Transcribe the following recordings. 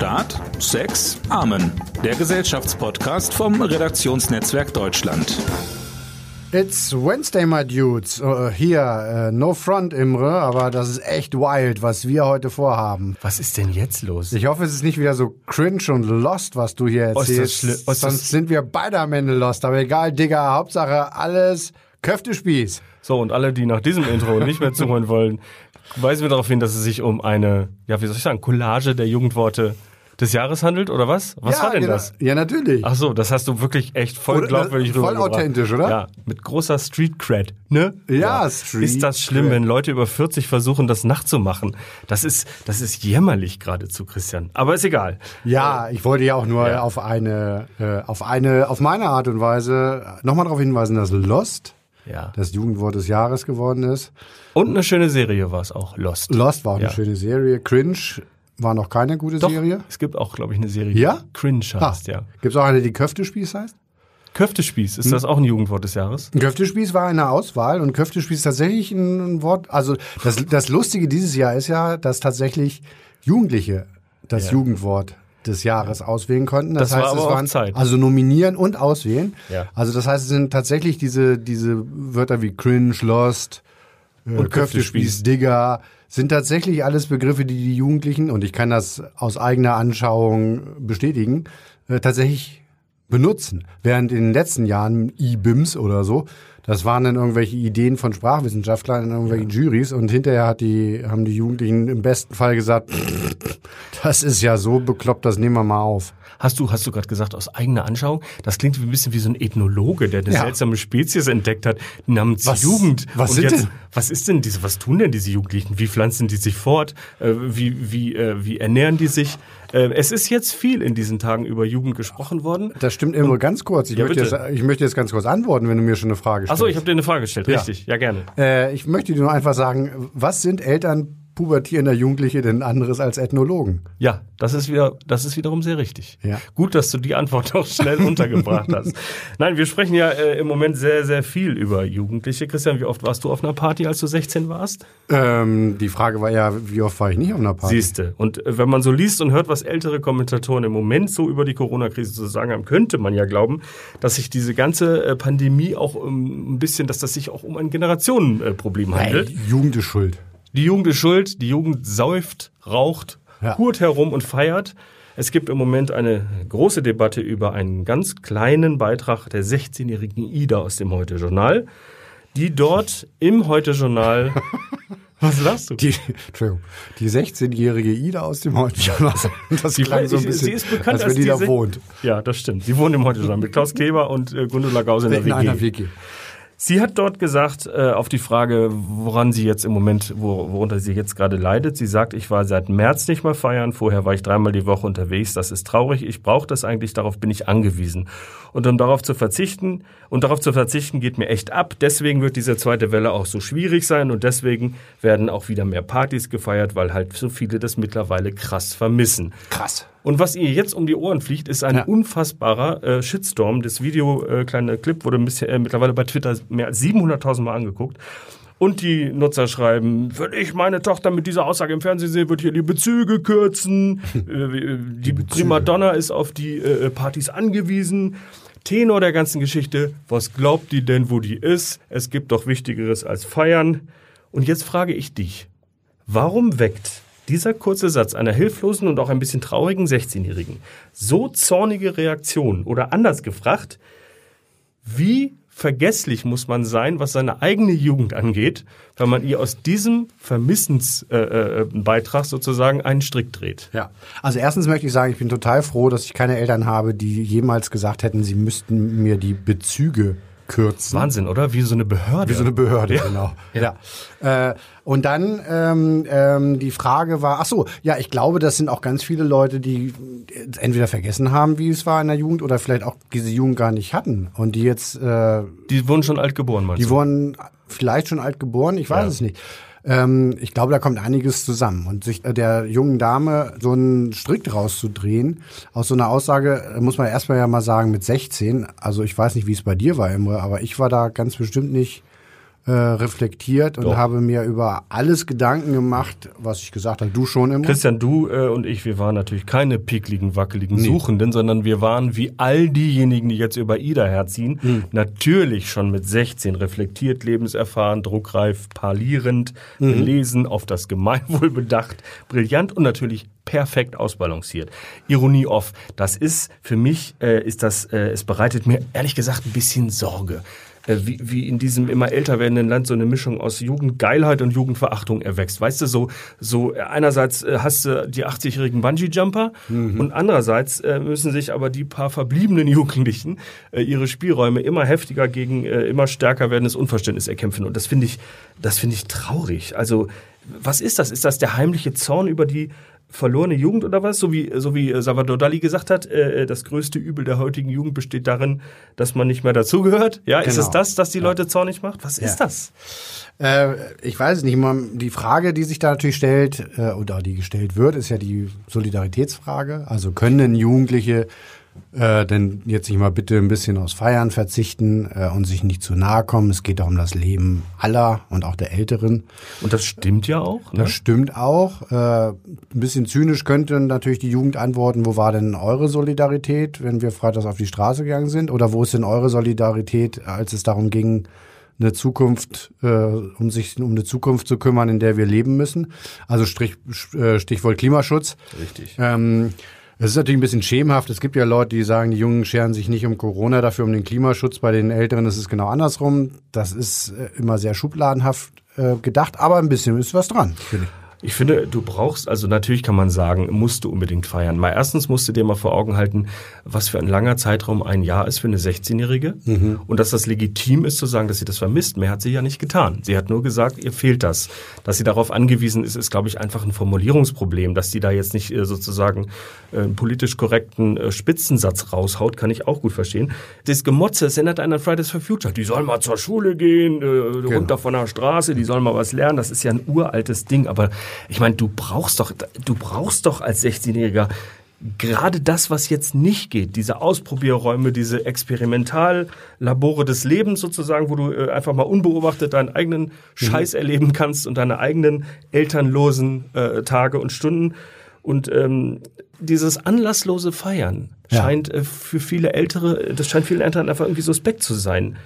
Staat, Sex, Amen. Der Gesellschaftspodcast vom Redaktionsnetzwerk Deutschland. It's Wednesday, my dudes. Uh, hier, uh, no front, Imre, aber das ist echt wild, was wir heute vorhaben. Was ist denn jetzt los? Ich hoffe, es ist nicht wieder so cringe und lost, was du hier erzählst. Oh, ist das Sonst sind wir beide am Ende lost. Aber egal, Digga, Hauptsache alles Köftespieß. So, und alle, die nach diesem Intro nicht mehr zuhören wollen, weisen wir darauf hin, dass es sich um eine, ja, wie soll ich sagen, Collage der Jugendworte des Jahres handelt, oder was? Was ja, war denn genau. das? Ja, natürlich. Ach so, das hast du wirklich echt voll Oder- glaubwürdig voll authentisch, oder? Ja, mit großer Street Cred, ne? Ja, Street Ist das schlimm, Cred. wenn Leute über 40 versuchen, das nachzumachen? Das ist, das ist jämmerlich geradezu, Christian. Aber ist egal. Ja, ich wollte ja auch nur Ja. auf eine, äh, auf eine, auf meine Art und Weise nochmal darauf hinweisen, dass Lost Ja. das Jugendwort des Jahres geworden ist. Und eine schöne Serie war es auch, Lost. Lost war auch eine Ja. schöne Serie. Cringe war noch keine gute Doch, Serie. es gibt auch, glaube ich, eine Serie, Ja? die Cringe Ah, heißt, ja. Gibt's auch eine, die Köftespieß heißt? Köftespieß, Hm? ist das auch ein Jugendwort des Jahres? Köftespieß war eine Auswahl und Köftespieß ist tatsächlich ein, Wort. Also das, das Lustige dieses Jahr ist ja, dass tatsächlich Jugendliche das Ja. Jugendwort des Jahres auswählen konnten. Das, Das war heißt, aber es waren Zeit. also nominieren und auswählen. Ja. Also das heißt, es sind tatsächlich diese diese Wörter wie cringe, lost, Und Köftespieß. Digger sind tatsächlich alles Begriffe, die die Jugendlichen und ich kann das aus eigener Anschauung bestätigen, äh, tatsächlich benutzen. Während in den letzten Jahren IBIMS oder so, das waren dann irgendwelche Ideen von Sprachwissenschaftlern in irgendwelchen Juries und hinterher hat die, haben die Jugendlichen im besten Fall gesagt, das ist ja so bekloppt, das nehmen wir mal auf. Hast du, hast du gerade gesagt, aus eigener Anschauung? Das klingt ein bisschen wie so ein Ethnologe, der eine Ja. seltsame Spezies entdeckt hat, namens Was- Jugend. was Und sind jetzt, denn- Was ist denn diese, was tun denn diese Jugendlichen? Wie pflanzen die sich fort? Äh, wie, wie, äh, wie ernähren die sich? Äh, es ist jetzt viel in diesen Tagen über Jugend gesprochen worden. Das stimmt immer ganz kurz. Ich, Ja, möchte jetzt, ich möchte jetzt ganz kurz antworten, wenn du mir schon eine Frage stellst. Achso, ich habe dir eine Frage gestellt. Ja. Richtig, ja gerne. Äh, ich möchte dir nur einfach sagen, was sind Eltern pubertierender Jugendliche denn anderes als Ethnologen? Ja, das ist wieder, das ist wiederum sehr richtig. Ja. Gut, dass du die Antwort auch schnell untergebracht hast. Nein, wir sprechen ja äh, im Moment sehr, sehr viel über Jugendliche. Christian, wie oft warst du auf einer Party, als du 16 warst? Ähm, die Frage war ja, wie oft war ich nicht auf einer Party? Siehste. Und äh, wenn man so liest und hört, was ältere Kommentatoren im Moment so über die Corona-Krise zu sagen haben, könnte man ja glauben, dass sich diese ganze äh, Pandemie auch ähm, ein bisschen, dass das sich auch um ein Generationenproblem handelt. Ey, Jugend ist schuld. Die Jugend ist schuld, die Jugend säuft, raucht, Ja. hurt herum und feiert. Es gibt im Moment eine große Debatte über einen ganz kleinen Beitrag der 16-jährigen Ida aus dem Heute-Journal, die dort im Heute-Journal... Was lachst du? Die, Entschuldigung, die 16-jährige Ida aus dem Heute-Journal. Das Die- klang so ein bisschen, sie ist bekannt als als wenn die da wohnt. Ja, das stimmt. Sie wohnt im Heute-Journal mit Klaus Kleber und äh, Gundula Gause in der In WG. einer WG. Sie hat dort gesagt, äh, auf die Frage, woran sie jetzt im Moment, wo, worunter sie jetzt gerade leidet, sie sagt, ich war seit März nicht mehr feiern, vorher war ich dreimal die Woche unterwegs, das ist traurig, ich brauche das eigentlich, darauf bin ich angewiesen. Und um darauf zu verzichten, und darauf zu verzichten geht mir echt ab, deswegen wird diese zweite Welle auch so schwierig sein und deswegen werden auch wieder mehr Partys gefeiert, weil halt so viele das mittlerweile krass vermissen. Krass. Und was ihr jetzt um die Ohren fliegt, ist ein Ja. unfassbarer äh, Shitstorm. Das Video, äh, kleine Clip, wurde bisschen, äh, mittlerweile bei Twitter mehr als 700.000 Mal angeguckt. Und die Nutzer schreiben, wenn ich meine Tochter mit dieser Aussage im Fernsehen sehe, wird hier die Bezüge kürzen. äh, die Primadonna ist auf die äh, Partys angewiesen. Tenor der ganzen Geschichte, was glaubt die denn, wo die ist? Es gibt doch Wichtigeres als feiern. Und jetzt frage ich dich, Warum weckt dieser kurze Satz einer hilflosen und auch ein bisschen traurigen 16-Jährigen so zornige Reaktionen? Oder anders gefragt, wie vergesslich muss man sein, was seine eigene Jugend angeht, wenn man ihr aus diesem Vermissensbeitrag äh, Beitrag sozusagen einen Strick dreht? Ja. Also erstens möchte ich sagen, ich bin total froh, dass ich keine Eltern habe, die jemals gesagt hätten, sie müssten mir die Bezüge kürzen. Wahnsinn, oder? Wie so eine Behörde. Wie so eine Behörde, Ja. genau. Ja. Äh, und dann ähm, ähm, die Frage war, ach so, ja, ich glaube, das sind auch ganz viele Leute, die entweder vergessen haben, wie es war in der Jugend, oder vielleicht auch diese Jugend gar nicht hatten und die jetzt, äh, Die wurden schon alt geboren, meinst die du? wurden vielleicht schon alt geboren, ich weiß Ja. es nicht. Ähm, ich glaube, da kommt einiges zusammen. Und sich äh, der jungen Dame so einen Strick rauszudrehen, aus so einer Aussage, äh, muss man erstmal ja mal sagen, mit 16, also ich weiß nicht, wie es bei dir war, Imre, aber ich war da ganz bestimmt nicht äh, reflektiert und Doch. habe mir über alles Gedanken gemacht, was ich gesagt habe. Du schon immer. Christian, du äh, und ich, wir waren natürlich keine pickligen, wackeligen Suchenden, sondern wir waren wie all diejenigen, die jetzt über Ida herziehen, Hm. natürlich schon mit 16 reflektiert, lebenserfahren, druckreif, parlierend, Mhm. belesen, auf das Gemeinwohl bedacht, brillant und natürlich perfekt ausbalanciert. Ironie off. Das ist für mich, äh, ist das, äh, es bereitet mir ehrlich gesagt ein bisschen Sorge. Äh, wie, wie in diesem immer älter werdenden Land so eine Mischung aus Jugendgeilheit und Jugendverachtung erwächst. Weißt du, so, so äh, einerseits äh, hast du die 80-jährigen Bungee-Jumper und andererseits müssen sich aber die paar verbliebenen Jugendlichen ihre Spielräume immer heftiger gegen immer stärker werdendes Unverständnis erkämpfen. Und das finde ich, das finde ich traurig. Also, was ist das? Ist das der heimliche Zorn über die verlorene Jugend oder was? So wie, so wie Salvador Dali gesagt hat, äh, das größte Übel der heutigen Jugend besteht darin, dass man nicht mehr dazugehört. Ja, ist Genau. es das, dass die Leute zornig macht? Was ist Ja. das? Äh, ich weiß es nicht. Man, die Frage, die sich da natürlich stellt, äh, oder die gestellt wird, ist ja die Solidaritätsfrage. Also können Jugendliche äh, denn jetzt nicht mal bitte ein bisschen aus Feiern verzichten äh, und sich nicht zu nahe kommen? Es geht doch um das Leben aller und auch der Älteren. Und das stimmt ja auch. Ne? Das stimmt auch. Äh, ein bisschen zynisch könnte natürlich die Jugend antworten, wo war denn eure Solidarität, wenn wir freitags auf die Straße gegangen sind? Oder wo ist denn eure Solidarität, als es darum ging, eine Zukunft, äh, um sich um eine Zukunft zu kümmern, in der wir leben müssen? Also Strich, äh, Stichwort Klimaschutz. Richtig. Ähm, es ist natürlich ein bisschen schemenhaft. Es gibt ja Leute, die sagen, die Jungen scheren sich nicht um Corona, dafür um den Klimaschutz. Bei den Älteren ist es genau andersrum. Das ist äh, immer sehr schubladenhaft äh, gedacht, aber ein bisschen ist was dran, finde ich. Ich finde, du brauchst, also natürlich kann man sagen, musst du unbedingt feiern. Mal erstens musst du dir mal vor Augen halten, was für ein langer Zeitraum ein Jahr ist für eine 16-Jährige. Und dass das legitim ist zu sagen, dass sie das vermisst. Mehr hat sie ja nicht getan. Sie hat nur gesagt, ihr fehlt das. Dass sie darauf angewiesen ist, ist, glaube ich, einfach ein Formulierungsproblem. Dass die da jetzt nicht äh, sozusagen äh, einen politisch korrekten äh, Spitzensatz raushaut, kann ich auch gut verstehen. Das Gemotze, es erinnert einen an Fridays for Future. Die sollen mal zur Schule gehen, äh, runter von der Straße, die sollen mal was lernen. Das ist ja ein uraltes Ding. Aber ich meine, du brauchst doch, du brauchst doch als 16-Jähriger gerade das, was jetzt nicht geht, diese Ausprobierräume, diese Experimentallabore des Lebens sozusagen, wo du äh, einfach mal unbeobachtet deinen eigenen Scheiß erleben kannst und deine eigenen elternlosen äh, Tage und Stunden. Und ähm, dieses anlasslose Feiern Ja. scheint äh, für viele Ältere, das scheint vielen Eltern einfach irgendwie suspekt zu sein.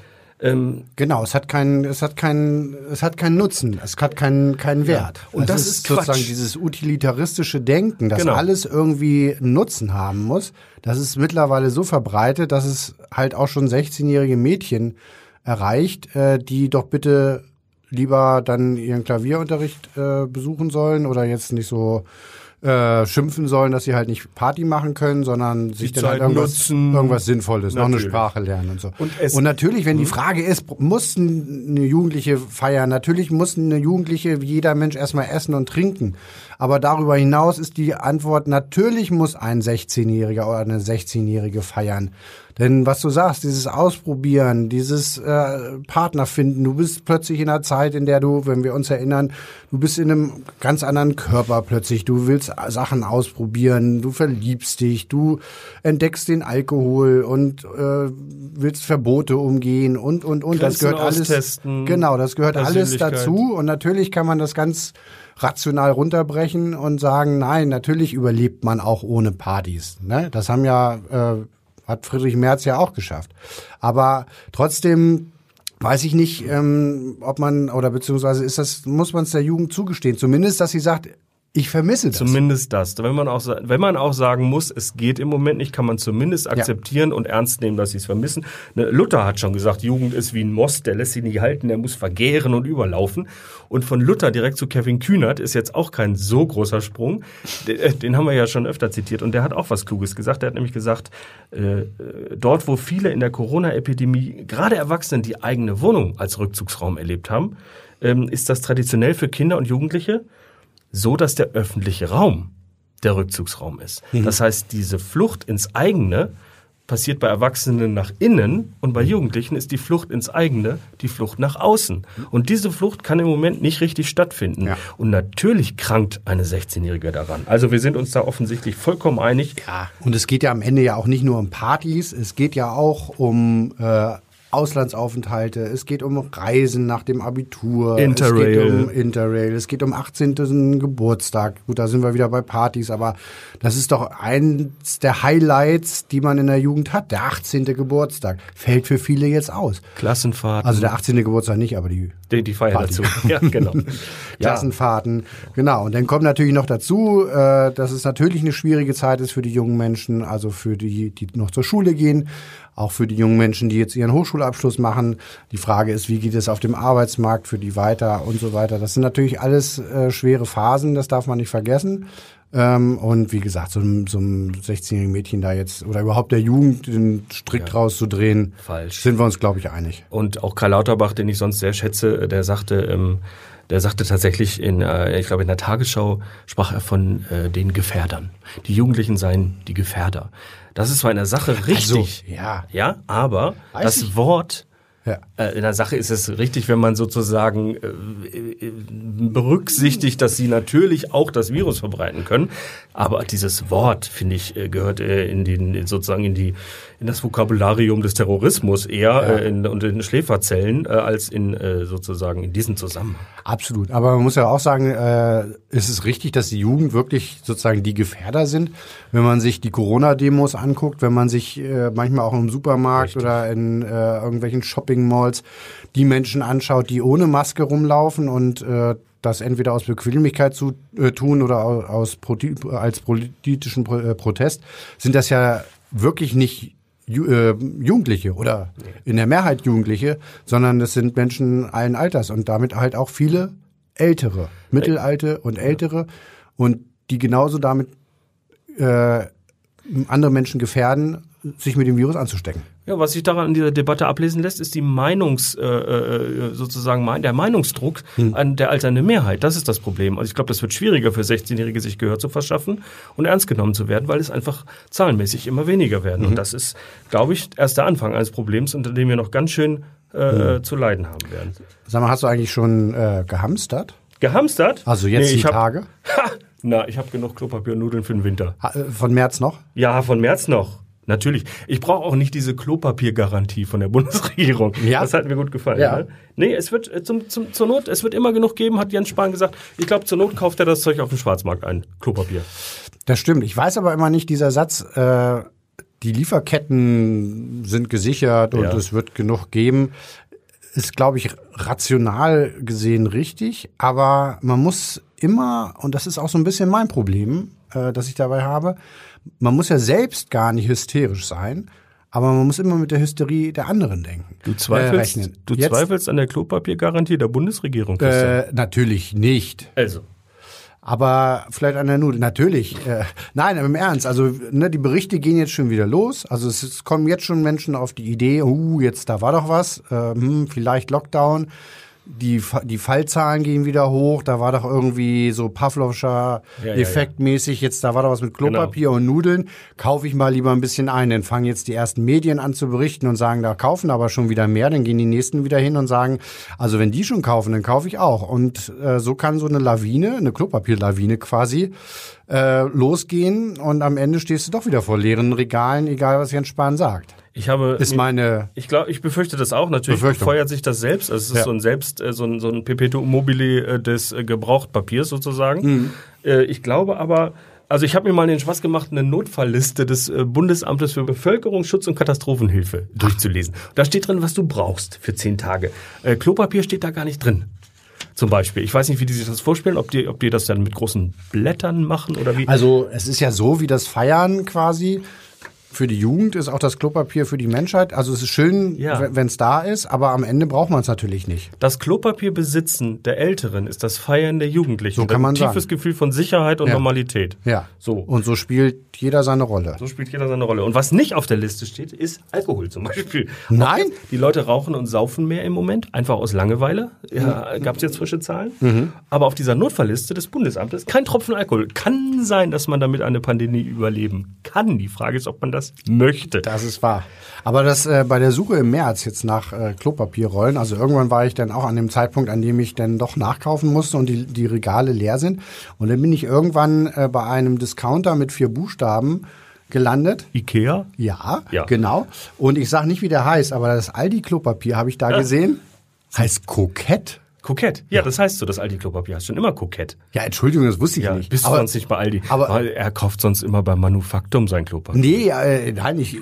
Ähm, Genau, es hat keinen, es hat keinen, es hat keinen Nutzen, es hat keinen, keinen Wert. und Es das ist sozusagen Quatsch. dieses utilitaristische Denken, dass Genau. alles irgendwie Nutzen haben muss. Das ist mittlerweile so verbreitet, dass es halt auch schon 16-jährige Mädchen erreicht, äh, die doch bitte lieber dann ihren Klavierunterricht äh, besuchen sollen oder jetzt nicht so äh, schimpfen sollen, dass sie halt nicht Party machen können, sondern sich dann halt irgendwas, nutzen. irgendwas Sinnvolles, noch eine Natürlich. Sprache lernen und so. Und und natürlich, wenn die Frage ist, muss eine Jugendliche feiern? Natürlich muss eine Jugendliche wie jeder Mensch erstmal essen und trinken. Aber darüber hinaus ist die Antwort, natürlich muss ein 16-Jähriger oder eine 16-Jährige feiern. Denn was du sagst, dieses Ausprobieren, dieses äh, Partner finden, du bist plötzlich in einer Zeit, in der du, wenn wir uns erinnern, du bist in einem ganz anderen Körper plötzlich. Du willst Sachen ausprobieren, du verliebst dich, du entdeckst den Alkohol und äh, willst Verbote umgehen und und und. das gehört alles. Genau, das gehört alles dazu. Und natürlich kann man das ganz rational runterbrechen und sagen, nein, natürlich überlebt man auch ohne Partys. Ne? Das haben ja, äh, hat Friedrich Merz ja auch geschafft. Aber trotzdem weiß ich nicht, ähm, ob man, oder beziehungsweise ist das, muss man es der Jugend zugestehen. Zumindest, dass sie sagt, ich vermisse das. Zumindest das. Wenn man, auch, wenn man auch sagen muss, es geht im Moment nicht, kann man zumindest akzeptieren und ernst nehmen, dass sie es vermissen. Ne, Luther hat schon gesagt, Jugend ist wie ein Most, der lässt sich nicht halten, der muss vergären und überlaufen. Und von Luther direkt zu Kevin Kühnert ist jetzt auch kein so großer Sprung. Den, äh, den haben wir ja schon öfter zitiert und der hat auch was Kluges gesagt. Der hat nämlich gesagt, äh, äh, dort, wo viele in der Corona-Epidemie, gerade Erwachsene, die eigene Wohnung als Rückzugsraum erlebt haben, ähm, ist das traditionell für Kinder und Jugendliche so, dass der öffentliche Raum der Rückzugsraum ist. Das heißt, diese Flucht ins eigene passiert bei Erwachsenen nach innen und bei Jugendlichen ist die Flucht ins eigene die Flucht nach außen. Und diese Flucht kann im Moment nicht richtig stattfinden. Ja. Und natürlich krankt eine 16-Jährige daran. Also wir sind uns da offensichtlich vollkommen einig. Ja, und es geht ja am Ende ja auch nicht nur um Partys, es geht ja auch um äh, Auslandsaufenthalte, es geht um Reisen nach dem Abitur, Interrail. es geht um Interrail, es geht um 18. Geburtstag. Gut, da sind wir wieder bei Partys, aber das ist doch eins der Highlights, die man in der Jugend hat. Der 18. Geburtstag fällt für viele jetzt aus. Klassenfahrten. Also der 18. Geburtstag nicht, aber die die, die Feier Party. dazu. Ja, genau. Klassenfahrten. Genau. Und dann kommt natürlich noch dazu, äh, dass es natürlich eine schwierige Zeit ist für die jungen Menschen, also für die, die noch zur Schule gehen, auch für die jungen Menschen, die jetzt ihren Hochschulabschluss machen. Die Frage ist, wie geht es auf dem Arbeitsmarkt für die weiter und so weiter. Das sind natürlich alles äh, schwere Phasen, das darf man nicht vergessen. Ähm, und wie gesagt, so, einem- so einem 16-jährigen Mädchen da jetzt oder überhaupt der Jugend den Strick draus zu drehen, Falsch. sind wir uns, glaube ich, einig. Und auch Karl Lauterbach, den ich sonst sehr schätze, äh, der sagte, ähm, der sagte tatsächlich in, äh, ich glaube in der Tagesschau sprach er von äh, den Gefährdern. Die Jugendlichen seien die Gefährder. Das ist zwar in der Sache richtig, ja. ja, aber Weiß das ich. Wort Ja. äh, in der Sache ist es richtig, wenn man sozusagen äh, äh, berücksichtigt, dass sie natürlich auch das Virus verbreiten können. Aber dieses Wort, finde ich, gehört in den sozusagen in die in das Vokabularium des Terrorismus eher äh, in, und in Schläferzellen äh, als in äh, sozusagen in diesem Zusammenhang. Absolut. Aber man muss ja auch sagen, äh, ist es richtig, dass die Jugend wirklich sozusagen die Gefährder sind? Wenn man sich die Corona-Demos anguckt, wenn man sich äh, manchmal auch im Supermarkt oder in äh, irgendwelchen Shopping-Malls die Menschen anschaut, die ohne Maske rumlaufen und äh, das entweder aus Bequemlichkeit zu äh, tun oder au- aus Proti als politischen Pro äh, Protest, sind das ja wirklich nicht Jugendliche oder in der Mehrheit Jugendliche, sondern es sind Menschen allen Alters und damit halt auch viele Ältere, Mittelalte und Ältere und die genauso damit äh, andere Menschen gefährden, sich mit dem Virus anzustecken. Ja, was sich daran in dieser Debatte ablesen lässt, ist die Meinungs, äh, äh, sozusagen mein, der Meinungsdruck an der alternden Mehrheit. Das ist das Problem. Also ich glaube, das wird schwieriger für 16-Jährige, sich Gehör zu verschaffen und ernst genommen zu werden, weil es einfach zahlenmäßig immer weniger werden. Und das ist, glaube ich, erst der Anfang eines Problems, unter dem wir noch ganz schön äh, zu leiden haben werden. Sag mal, hast du eigentlich schon äh, gehamstert? Gehamstert? Also jetzt die ich hab, Tage? Ha, na, ich habe genug Klopapier und Nudeln für den Winter. Äh, Von März noch? Ja, von März noch. Natürlich. Ich brauche auch nicht diese Klopapiergarantie von der Bundesregierung. Ja. Das hat mir gut gefallen. Ja. Ne? Nee, es wird äh, zum, zum, zur Not, es wird immer genug geben, hat Jens Spahn gesagt. Ich glaube, zur Not kauft er das Zeug auf dem Schwarzmarkt ein. Klopapier. Das stimmt. Ich weiß aber immer nicht, dieser Satz, äh, die Lieferketten sind gesichert und Ja. es wird genug geben, ist, glaube ich, rational gesehen richtig. Aber man muss immer, und das ist auch so ein bisschen mein Problem, äh, das ich dabei habe, man muss ja selbst gar nicht hysterisch sein, aber man muss immer mit der Hysterie der anderen denken. Du zweifelst, Äh, du Jetzt, zweifelst an der Klopapiergarantie der Bundesregierung. Christian. Äh, natürlich nicht. also. Aber vielleicht an der Nudel. Natürlich. Äh, nein, im Ernst. Also ne, die Berichte gehen jetzt schon wieder los. Also es, es kommen jetzt schon Menschen auf die Idee, uh, jetzt da war doch was, äh, hm, vielleicht Lockdown. Die, die Fallzahlen gehen wieder hoch. Da war doch irgendwie so Pavlovscher Ja, Effektmäßig. Jetzt da war doch was mit Klopapier und Nudeln. Kaufe ich mal lieber ein bisschen ein. Dann fangen jetzt die ersten Medien an zu berichten und sagen, da kaufen aber schon wieder mehr. Dann gehen die nächsten wieder hin und sagen, also wenn die schon kaufen, dann kaufe ich auch. Und äh, so kann so eine Lawine, eine Klopapierlawine quasi, äh, losgehen und am Ende stehst du doch wieder vor leeren Regalen, egal was Jens Spahn sagt. Ich habe Ist meine Ich glaube, ich befürchte das auch. Natürlich Befürchtung. befeuert sich das selbst. Also es ist Ja. so ein selbst, äh, so ein, so ein Perpetuum mobile äh, des äh, Gebrauchtpapiers sozusagen. Mhm. Ich glaube aber, also ich habe mir mal den Spaß gemacht, eine Notfallliste des Bundesamtes für Bevölkerungsschutz und Katastrophenhilfe durchzulesen. Da steht drin, was du brauchst für zehn Tage. Klopapier steht da gar nicht drin. Zum Beispiel. Ich weiß nicht, wie die sich das vorstellen, ob die, ob die das dann mit großen Blättern machen oder wie. Also es ist ja so wie das Feiern quasi. Für die Jugend ist auch das Klopapier für die Menschheit. Also es ist schön, Ja. wenn es da ist, aber am Ende braucht man es natürlich nicht. Das Klopapierbesitzen der Älteren ist das Feiern der Jugendlichen. So kann man ein tiefes sagen. Gefühl von Sicherheit und Ja. Normalität. Ja. So. Und so spielt jeder seine Rolle. So spielt jeder seine Rolle. Und was nicht auf der Liste steht, ist Alkohol zum Beispiel. Nein? Die Leute rauchen und saufen mehr im Moment, einfach aus Langeweile. Ja, Gab es jetzt frische Zahlen. Mhm. Aber auf dieser Notfallliste des Bundesamtes kein Tropfen Alkohol. Kann sein, dass man damit eine Pandemie überleben kann. Die Frage ist, ob man das möchte. Das ist wahr. Aber das äh, bei der Suche im März jetzt nach äh, Klopapierrollen, also irgendwann war ich dann auch an dem Zeitpunkt, an dem ich dann doch nachkaufen musste und die, die Regale leer sind. Und dann bin ich irgendwann äh, bei einem Discounter mit vier Buchstaben gelandet. Ikea? Ja, Ja. genau. Und ich sage nicht, wie der heißt, aber das Aldi-Klopapier habe ich da gesehen. Heißt Kokett. Kokett. Ja, das heißt so, das Aldi-Klopapier heißt schon immer kokett. Ja, Entschuldigung, das wusste ich Ja, nicht. bist du aber, sonst nicht bei Aldi. aber- Weil er kauft sonst immer bei Manufaktum sein Klopapier. Nee, äh, nein, ich.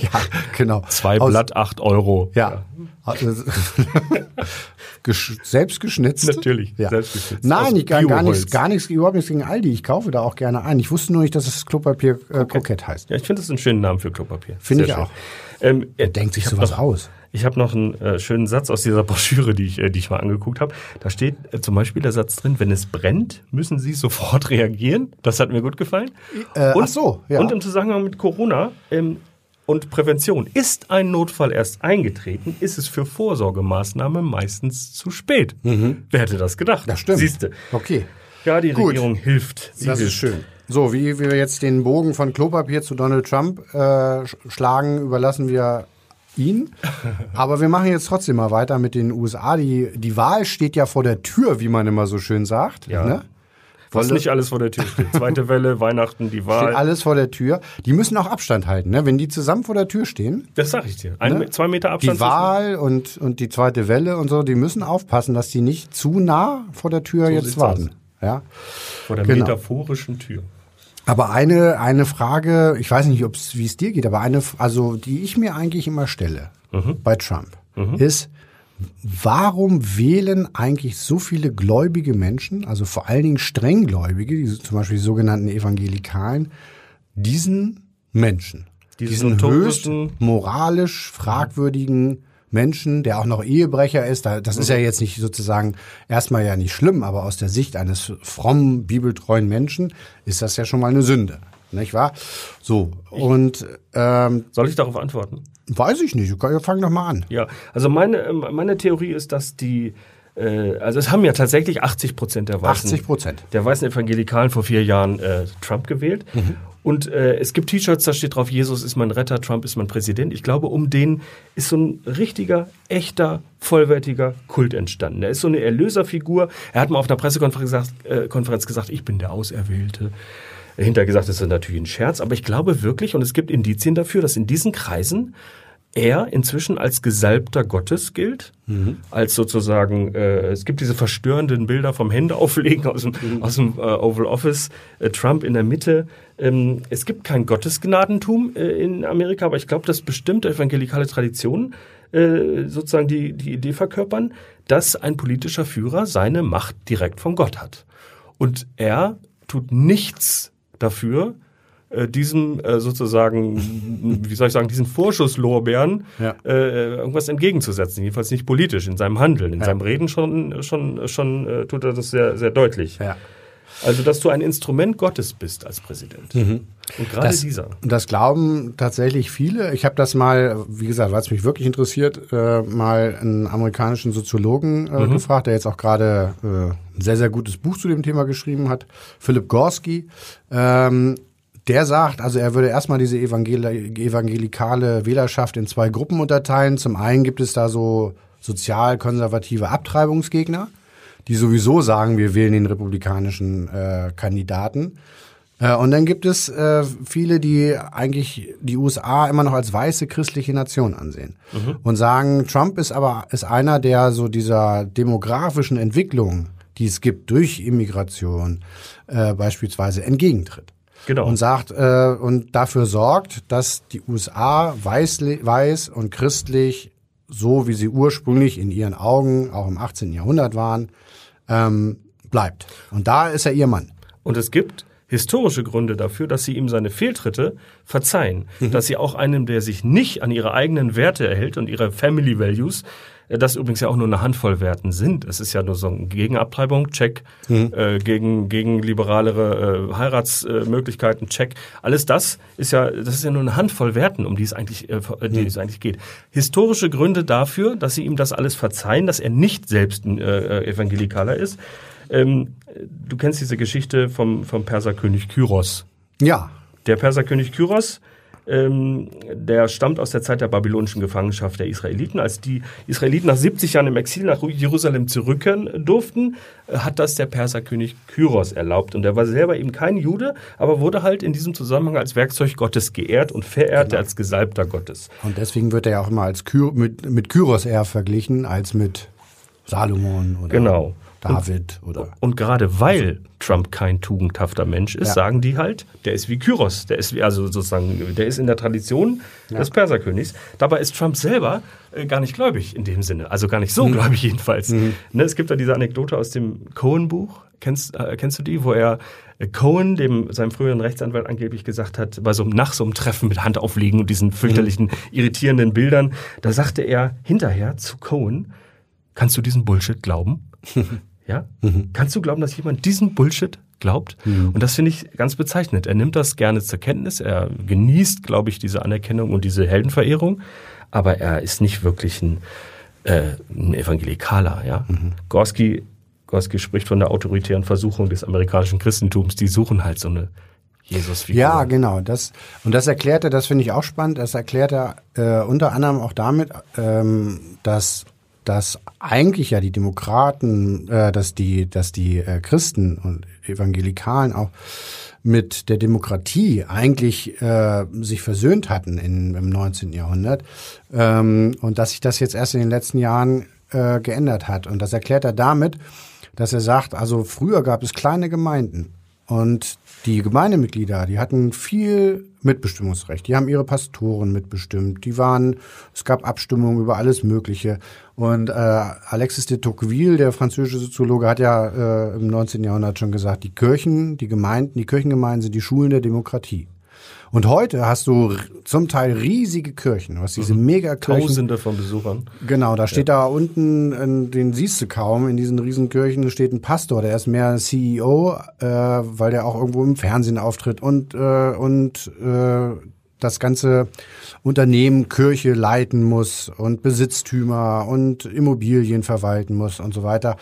ja, genau. Zwei Aus- Blatt, acht Euro. Ja. Also, gesch- selbst geschnitzt. Natürlich, Ja. selbst geschnitzt. Nein, ich gar, gar nichts, gar nichts, überhaupt nichts gegen Aldi. Ich kaufe da auch gerne ein. Ich wusste nur nicht, dass es Klopapier äh, Kokett heißt. Ja, ich finde das einen schönen Namen für Klopapier. Finde ich schön. auch. Ähm, Wer denkt sich sowas aus? Ich habe noch einen äh, schönen Satz aus dieser Broschüre, die ich, äh, die ich mal angeguckt habe. Da steht äh, zum Beispiel der Satz drin, wenn es brennt, müssen Sie sofort reagieren. Das hat mir gut gefallen. Äh, ach so, ja. Und im Zusammenhang mit Corona ähm, und Prävention. Ist ein Notfall erst eingetreten, ist es für Vorsorgemaßnahmen meistens zu spät. Wer hätte das gedacht? Das stimmt. Siehste. Okay. Ja, die Gut. Regierung hilft. Sie Das ist hilft. schön. So, wie wir jetzt den Bogen von Klopapier zu Donald Trump äh, sch- schlagen, überlassen wir ihn. Aber wir machen jetzt trotzdem mal weiter mit den USA. Die, die Wahl steht ja vor der Tür, wie man immer so schön sagt. Ja. Ne? Was nicht alles vor der Tür steht. Zweite Welle, Weihnachten, die Steht Wahl. alles vor der Tür. Die müssen auch Abstand halten. Ne? Wenn die zusammen vor der Tür stehen, Das sag ich dir. Ein, Ne? Zwei Meter Abstand. die Wahl und, und die zweite Welle und so, die müssen aufpassen, dass die nicht zu nah vor der Tür jetzt sieht's warten. Ja. vor der genau. metaphorischen Tür. Aber eine, eine Frage, ich weiß nicht, wie es dir geht, aber eine, also die ich mir eigentlich immer stelle bei Trump, ist, warum wählen eigentlich so viele gläubige Menschen, also vor allen Dingen strenggläubige, die, zum Beispiel die sogenannten Evangelikalen, diesen Menschen, Diesen diesen höchst moralisch fragwürdigen Menschen, der auch noch Ehebrecher ist, da- das ist ja jetzt nicht sozusagen erstmal ja nicht schlimm, aber aus der Sicht eines frommen, bibeltreuen Menschen ist das ja schon mal eine Sünde, nicht wahr? So und ähm, Soll ich darauf antworten? weiß ich nicht. Fang doch mal an. Ja, also meine, ähm, meine Theorie ist, dass die, äh, also es haben ja tatsächlich 80 Prozent der weißen, 80 Prozent. der weißen Evangelikalen vor vier Jahren äh, Trump gewählt. Und äh, es gibt T-Shirts, da steht drauf, Jesus ist mein Retter, Trump ist mein Präsident. Ich glaube, um den ist so ein richtiger, echter, vollwertiger Kult entstanden. Er ist so eine Erlöserfigur. Er hat mal auf einer Pressekonferenz gesagt, äh, Konferenz gesagt ich bin der Auserwählte. Hinterher gesagt, das ist natürlich ein Scherz, aber ich glaube wirklich, und es gibt Indizien dafür, dass in diesen Kreisen er inzwischen als Gesalbter Gottes gilt, als sozusagen, äh, es gibt diese verstörenden Bilder vom Händeauflegen aus dem, aus dem äh, Oval Office, äh, Trump in der Mitte. Ähm, es gibt kein Gottesgnadentum äh, in Amerika, aber ich glaube, dass bestimmte evangelikale Traditionen äh, sozusagen die, die Idee verkörpern, dass ein politischer Führer seine Macht direkt von Gott hat. Und er tut nichts dafür, äh, diesem äh, sozusagen, wie soll ich sagen, diesen Vorschusslorbeeren Ja. äh, irgendwas entgegenzusetzen. Jedenfalls nicht politisch, in seinem Handeln. In seinem Reden schon, schon, schon äh, tut er das sehr, sehr deutlich. Ja. Also, dass du ein Instrument Gottes bist als Präsident. Und gerade Das, dieser. das glauben tatsächlich viele. Ich habe das mal, wie gesagt, weil es mich wirklich interessiert, äh, mal einen amerikanischen Soziologen äh, gefragt, der jetzt auch gerade äh, ein sehr, sehr gutes Buch zu dem Thema geschrieben hat, Philipp Gorski. Ähm, der sagt, also er würde erstmal diese evangel evangelikale Wählerschaft in zwei Gruppen unterteilen. Zum einen gibt es da so sozial-konservative Abtreibungsgegner, die sowieso sagen, wir wählen den republikanischen äh, Kandidaten. Äh, und dann gibt es äh, viele, die eigentlich die USA immer noch als weiße christliche Nation ansehen und sagen, Trump ist aber ist einer, der so dieser demografischen Entwicklung, die es gibt durch Immigration äh, beispielsweise entgegentritt. Genau. Und sagt äh, und dafür sorgt, dass die USA weiß, weiß und christlich, so wie sie ursprünglich in ihren Augen auch im 18. Jahrhundert waren, ähm, bleibt. Und da ist er ihr Mann. Und es gibt historische Gründe dafür, dass sie ihm seine Fehltritte verzeihen. Dass sie auch einem, der sich nicht an ihre eigenen Werte erhält und ihre Family Values, das übrigens ja auch nur eine Handvoll Werten sind. Es ist ja nur so ein Gegenabtreibung, check, äh, gegen, gegen liberalere äh, Heiratsmöglichkeiten, check. Alles das ist ja, das ist ja nur eine Handvoll Werten, um die es eigentlich, äh, die es eigentlich geht. Historische Gründe dafür, dass sie ihm das alles verzeihen, dass er nicht selbst ein äh, Evangelikaler ist. Ähm, du kennst diese Geschichte vom, vom Perserkönig Kyros. Ja, Der Perserkönig Kyros ähm, der stammt aus der Zeit der babylonischen Gefangenschaft der Israeliten. Als die Israeliten nach 70 Jahren im Exil nach Jerusalem zurückkehren durften, äh, hat das der Perserkönig Kyros erlaubt. Und er war selber eben kein Jude, aber wurde halt in diesem Zusammenhang als Werkzeug Gottes geehrt und verehrt genau. als Gesalbter Gottes. Und deswegen wird er ja auch immer als Ky mit, mit Kyros eher verglichen als mit Salomon oder genau. David und, oder. Und gerade weil Trump kein tugendhafter Mensch ist, ja. sagen die halt, der ist wie Kyros, der ist wie, also sozusagen, der ist in der Tradition ja. des Perserkönigs. Dabei ist Trump selber äh, gar nicht gläubig in dem Sinne, also gar nicht so mhm. gläubig jedenfalls. Mhm. Ne, es gibt da diese Anekdote aus dem Cohen-Buch, kennst, äh, kennst du die, wo er äh, Cohen, dem seinem früheren Rechtsanwalt angeblich gesagt hat, bei so einem, nach so einem Treffen mit Hand auflegen und diesen fürchterlichen, mhm. irritierenden Bildern, da sagte er hinterher zu Cohen, kannst du diesen Bullshit glauben? Ja? Mhm. Kannst du glauben, dass jemand diesen Bullshit glaubt? Mhm. Und das finde ich ganz bezeichnend. Er nimmt das gerne zur Kenntnis. Er genießt, glaube ich, diese Anerkennung und diese Heldenverehrung. Aber er ist nicht wirklich ein, äh, ein Evangelikaler. Ja? Mhm. Gorski, Gorski spricht von der autoritären Versuchung des amerikanischen Christentums. Die suchen halt so eine Jesus -Figur. Ja, genau. Das, und das erklärt er, das finde ich auch spannend, das erklärt er äh, unter anderem auch damit, ähm, dass dass eigentlich ja die Demokraten, äh, dass die, dass die äh, Christen und Evangelikalen auch mit der Demokratie eigentlich äh, sich versöhnt hatten in, im 19. Jahrhundert ähm, und dass sich das jetzt erst in den letzten Jahren äh, geändert hat. Und das erklärt er damit, dass er sagt, also früher gab es kleine Gemeinden und die Gemeindemitglieder, die hatten viel Mitbestimmungsrecht. Die haben ihre Pastoren mitbestimmt. Die waren, es gab Abstimmungen über alles Mögliche. Und äh, Alexis de Tocqueville, der französische Soziologe, hat ja äh, im 19. Jahrhundert schon gesagt, die Kirchen, die Gemeinden, die Kirchengemeinden sind die Schulen der Demokratie. Und heute hast du zum Teil riesige Kirchen. Du hast diese mhm. Megakirchen. Tausende von Besuchern. Genau, da steht ja. da unten, den siehst du kaum, in diesen riesen Kirchen steht ein Pastor, der ist mehr CEO, äh, weil der auch irgendwo im Fernsehen auftritt und, äh, und äh, das ganze Unternehmen Kirche leiten muss und Besitztümer und Immobilien verwalten muss und so weiter.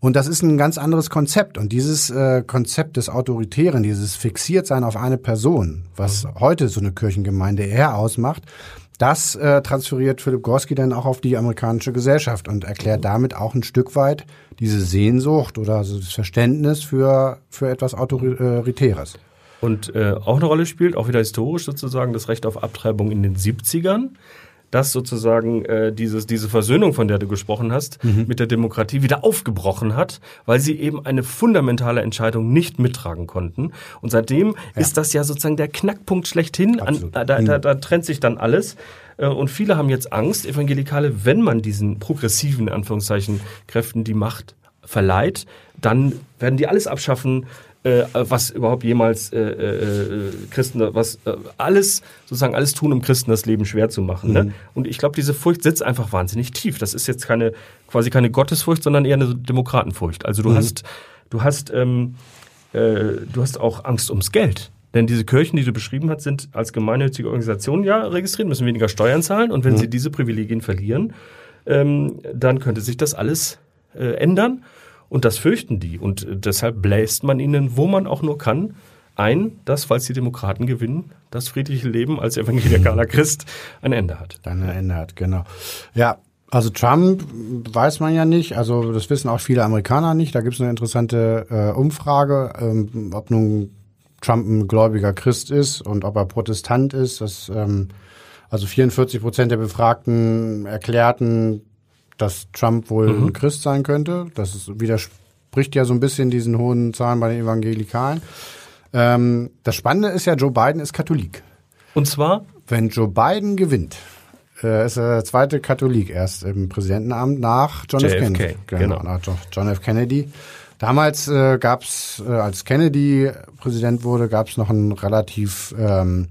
Und das ist ein ganz anderes Konzept. Und dieses äh, Konzept des Autoritären, dieses Fixiertsein auf eine Person, was mhm. heute so eine Kirchengemeinde eher ausmacht, das äh, transferiert Philipp Gorski dann auch auf die amerikanische Gesellschaft und erklärt mhm. damit auch ein Stück weit diese Sehnsucht oder also das Verständnis für, für etwas Autoritäres. Und äh, auch eine Rolle spielt, auch wieder historisch sozusagen, das Recht auf Abtreibung in den 70ern dass sozusagen äh, dieses, diese Versöhnung, von der du gesprochen hast, mhm. mit der Demokratie wieder aufgebrochen hat, weil sie eben eine fundamentale Entscheidung nicht mittragen konnten. Und seitdem ja. ist das ja sozusagen der Knackpunkt schlechthin. An, da, da, mhm. da trennt sich dann alles. Äh, und viele haben jetzt Angst, Evangelikale, wenn man diesen progressiven, in Anführungszeichen, Kräften die Macht verleiht, dann werden die alles abschaffen, äh, was überhaupt jemals äh, äh, Christen, was äh, alles, sozusagen alles tun, um Christen das Leben schwer zu machen. Ne? Mhm. Ne? Und ich glaube, diese Furcht sitzt einfach wahnsinnig tief. Das ist jetzt keine, quasi keine Gottesfurcht, sondern eher eine Demokratenfurcht. Also du mhm. hast, du hast, ähm, äh, du hast auch Angst ums Geld. Denn diese Kirchen, die du beschrieben hast, sind als gemeinnützige Organisation ja registriert, müssen weniger Steuern zahlen. Und wenn mhm. sie diese Privilegien verlieren, ähm, dann könnte sich das alles äh, ändern. Und das fürchten die. Und äh, deshalb bläst man ihnen, wo man auch nur kann, ein, dass, falls die Demokraten gewinnen, das friedliche Leben als evangelikaler Christ ein Ende hat. Dann ein Ende hat, genau. Ja, also Trump weiß man ja nicht, also das wissen auch viele Amerikaner nicht. Da gibt es eine interessante äh, Umfrage, ähm, ob nun Trump ein gläubiger Christ ist und ob er Protestant ist. Das, ähm, also 44 Prozent der Befragten erklärten, dass Trump wohl mhm. ein Christ sein könnte. Das widerspricht ja so ein bisschen diesen hohen Zahlen bei den Evangelikalen. Ähm, das Spannende ist ja, Joe Biden ist Katholik. Und zwar? Wenn Joe Biden gewinnt, äh, ist er der zweite Katholik erst im Präsidentenamt nach John JFK, F. Kennedy. Genau, genau. nach John F. Kennedy. Damals äh, gab es, äh, als Kennedy Präsident wurde, gab es noch einen relativ, ähm,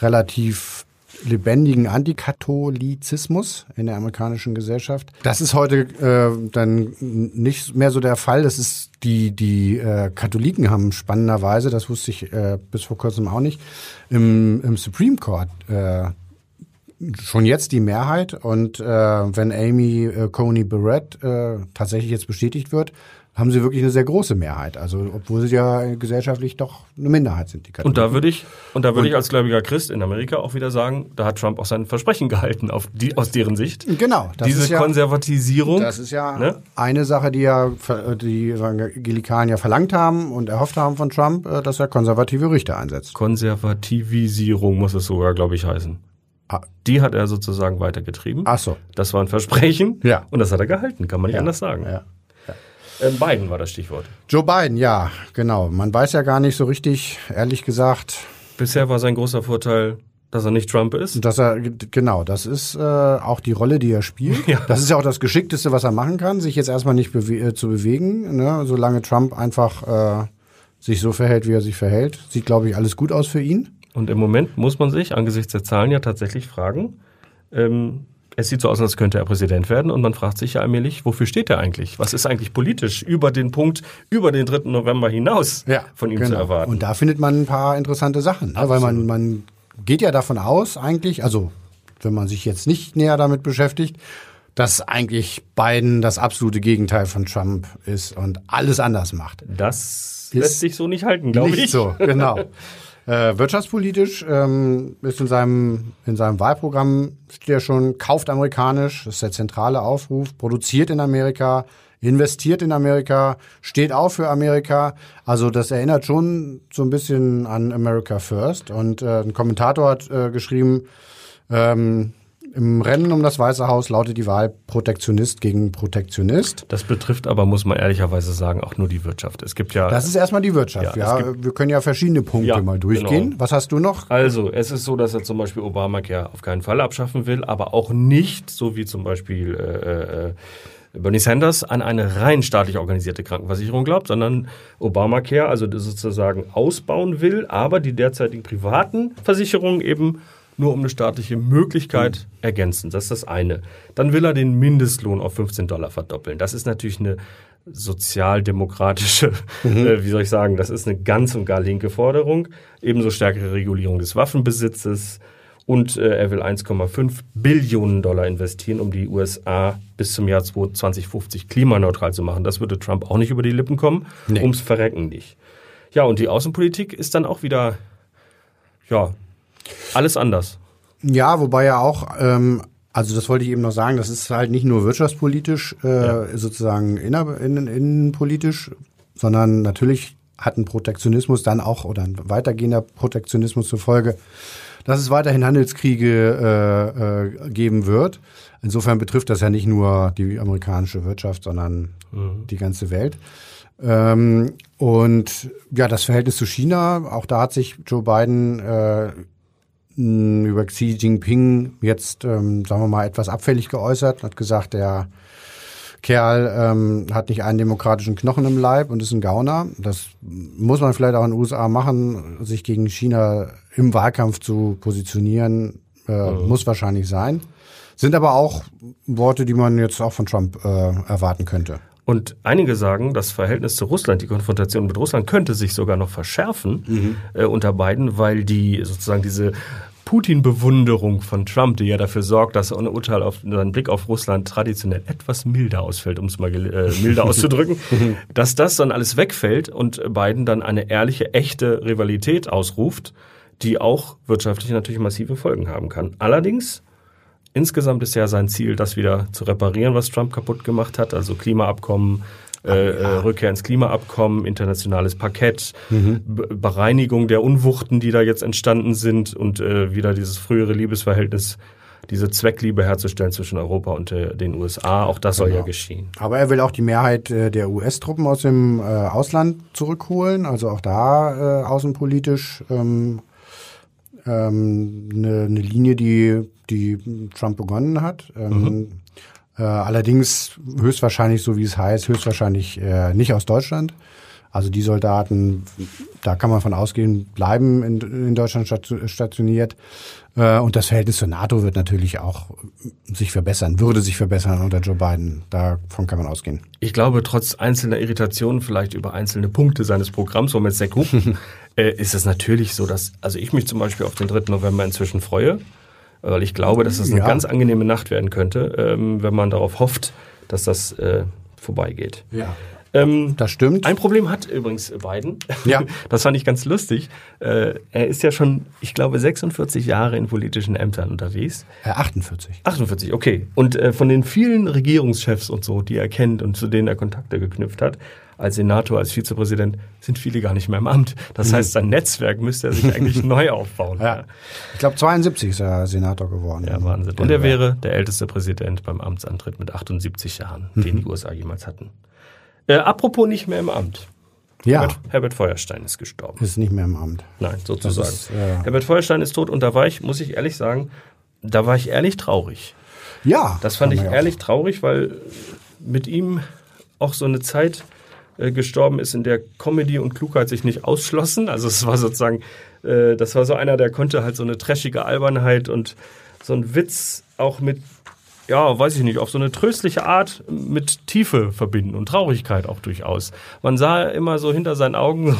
relativ lebendigen Antikatholizismus in der amerikanischen Gesellschaft. Das ist heute äh, dann nicht mehr so der Fall. Das ist die die äh, Katholiken haben spannenderweise, das wusste ich äh, bis vor kurzem auch nicht, im, im Supreme Court äh, schon jetzt die Mehrheit und äh, wenn Amy äh, Coney Barrett äh, tatsächlich jetzt bestätigt wird, haben sie wirklich eine sehr große Mehrheit. Also obwohl sie ja gesellschaftlich doch eine Minderheit sind. Die und da würde ich und da würde ich als gläubiger Christ in Amerika auch wieder sagen, da hat Trump auch sein Versprechen gehalten auf die, aus deren Sicht. Genau. Diese ja, Konservatisierung. Das ist ja ne? eine Sache, die ja die Evangelikalen ja verlangt haben und erhofft haben von Trump, äh, dass er konservative Richter einsetzt. Konservativisierung muss es sogar, glaube ich, heißen. Ah. Die hat er sozusagen weitergetrieben. Ach so. Das war ein Versprechen. Ja. Und das hat er gehalten, kann man nicht ja. anders sagen. Ja. Äh, Biden war das Stichwort. Joe Biden, ja, genau. Man weiß ja gar nicht so richtig, ehrlich gesagt. Bisher war sein großer Vorteil, dass er nicht Trump ist. Dass er genau, das ist äh, auch die Rolle, die er spielt. Ja. Das ist ja auch das Geschickteste, was er machen kann, sich jetzt erstmal nicht bewe äh, zu bewegen, ne? solange Trump einfach äh, sich so verhält, wie er sich verhält. Sieht, glaube ich, alles gut aus für ihn. Und im Moment muss man sich angesichts der Zahlen ja tatsächlich fragen, ähm, es sieht so aus, als könnte er Präsident werden und man fragt sich ja allmählich, wofür steht er eigentlich? Was ist eigentlich politisch über den Punkt, über den 3. November hinaus ja, von ihm genau. zu erwarten? Und da findet man ein paar interessante Sachen, ne? weil man, man geht ja davon aus eigentlich, also wenn man sich jetzt nicht näher damit beschäftigt, dass eigentlich Biden das absolute Gegenteil von Trump ist und alles anders macht. Das lässt sich so nicht halten, glaube ich. Nicht so, genau. Äh, wirtschaftspolitisch ähm, ist in seinem, in seinem Wahlprogramm steht ja schon, kauft amerikanisch, das ist der zentrale Aufruf, produziert in Amerika, investiert in Amerika, steht auch für Amerika. Also das erinnert schon so ein bisschen an America First. Und äh, ein Kommentator hat äh, geschrieben, ähm, im Rennen um das Weiße Haus lautet die Wahl Protektionist gegen Protektionist. Das betrifft aber, muss man ehrlicherweise sagen, auch nur die Wirtschaft. Es gibt ja. Das ist erstmal die Wirtschaft, ja. ja. Wir können ja verschiedene Punkte ja, mal durchgehen. Genau. Was hast du noch? Also, es ist so, dass er zum Beispiel Obamacare auf keinen Fall abschaffen will, aber auch nicht, so wie zum Beispiel äh, äh, Bernie Sanders an eine rein staatlich organisierte Krankenversicherung glaubt, sondern Obamacare also sozusagen ausbauen will, aber die derzeitigen privaten Versicherungen eben nur um eine staatliche Möglichkeit mhm. ergänzen. Das ist das eine. Dann will er den Mindestlohn auf 15 Dollar verdoppeln. Das ist natürlich eine sozialdemokratische, mhm. äh, wie soll ich sagen, das ist eine ganz und gar linke Forderung. Ebenso stärkere Regulierung des Waffenbesitzes. Und äh, er will 1,5 Billionen Dollar investieren, um die USA bis zum Jahr 2050 klimaneutral zu machen. Das würde Trump auch nicht über die Lippen kommen, nee. ums Verrecken nicht. Ja, und die Außenpolitik ist dann auch wieder, ja, alles anders. Ja, wobei ja auch, ähm, also das wollte ich eben noch sagen, das ist halt nicht nur wirtschaftspolitisch, äh, ja. sozusagen inner, innen, innenpolitisch, sondern natürlich hat ein Protektionismus dann auch oder ein weitergehender Protektionismus zur Folge, dass es weiterhin Handelskriege äh, äh, geben wird. Insofern betrifft das ja nicht nur die amerikanische Wirtschaft, sondern mhm. die ganze Welt. Ähm, und ja, das Verhältnis zu China, auch da hat sich Joe Biden äh, über Xi Jinping jetzt, ähm, sagen wir mal, etwas abfällig geäußert, hat gesagt, der Kerl ähm, hat nicht einen demokratischen Knochen im Leib und ist ein Gauner. Das muss man vielleicht auch in den USA machen, sich gegen China im Wahlkampf zu positionieren, äh, mhm. muss wahrscheinlich sein. Sind aber auch Worte, die man jetzt auch von Trump äh, erwarten könnte. Und einige sagen, das Verhältnis zu Russland, die Konfrontation mit Russland könnte sich sogar noch verschärfen mhm. äh, unter beiden, weil die sozusagen diese Putin-Bewunderung von Trump, die ja dafür sorgt, dass ein Urteil auf seinen Blick auf Russland traditionell etwas milder ausfällt, um es mal äh, milder auszudrücken, mhm. dass das dann alles wegfällt und Biden dann eine ehrliche, echte Rivalität ausruft, die auch wirtschaftlich natürlich massive Folgen haben kann. Allerdings Insgesamt ist ja sein Ziel, das wieder zu reparieren, was Trump kaputt gemacht hat, also Klimaabkommen, äh, äh, Rückkehr ins Klimaabkommen, internationales Parkett, mhm. Bereinigung der Unwuchten, die da jetzt entstanden sind und äh, wieder dieses frühere Liebesverhältnis, diese Zweckliebe herzustellen zwischen Europa und äh, den USA. Auch das soll genau. ja geschehen. Aber er will auch die Mehrheit äh, der US-Truppen aus dem äh, Ausland zurückholen, also auch da außenpolitisch ähm, ähm, eine, eine Linie, die, die Trump begonnen hat. Ähm, mhm. äh, allerdings höchstwahrscheinlich, so wie es heißt, höchstwahrscheinlich äh, nicht aus Deutschland. Also die Soldaten, da kann man von ausgehen, bleiben in, in Deutschland stationiert. Äh, und das Verhältnis zur NATO wird natürlich auch sich verbessern, würde sich verbessern unter Joe Biden. Davon kann man ausgehen. Ich glaube, trotz einzelner Irritationen vielleicht über einzelne Punkte seines Programms, wo man jetzt sehr gucken, äh, ist es natürlich so, dass, also ich mich zum Beispiel auf den 3. November inzwischen freue, weil ich glaube, dass es eine ja. ganz angenehme Nacht werden könnte, ähm, wenn man darauf hofft, dass das äh, vorbeigeht. Ja. Ähm, Das stimmt. Ein Problem hat übrigens Biden. Ja. Das fand ich ganz lustig. Äh, er ist ja schon, ich glaube, 46 Jahre in politischen Ämtern unterwegs. Äh, 48. 48, okay. Und äh, von den vielen Regierungschefs und so, die er kennt und zu denen er Kontakte geknüpft hat, als Senator, als Vizepräsident, sind viele gar nicht mehr im Amt. Das heißt, sein Netzwerk müsste er sich eigentlich neu aufbauen. Ja. Ich glaube, 72 ist er Senator geworden. Ja, Wahnsinn. Und er wäre der älteste Präsident beim Amtsantritt mit 78 Jahren, den die USA jemals hatten. Äh, apropos nicht mehr im Amt. Ja, Herbert, Herbert Feuerstein ist gestorben. ist nicht mehr im Amt. Nein, sozusagen. ist, äh, Herbert Feuerstein ist tot und da war ich, muss ich ehrlich sagen, da war ich ehrlich traurig. Ja. Das fand ich ja auch. ehrlich traurig, weil mit ihm auch so eine Zeit äh, gestorben ist, in der Comedy und Klugheit sich nicht ausschlossen. Also es war sozusagen, äh, das war so einer, der konnte halt so eine trashige Albernheit und so ein Witz auch mit, ja, weiß ich nicht, auf so eine tröstliche Art mit Tiefe verbinden und Traurigkeit auch durchaus. Man sah immer so hinter seinen Augen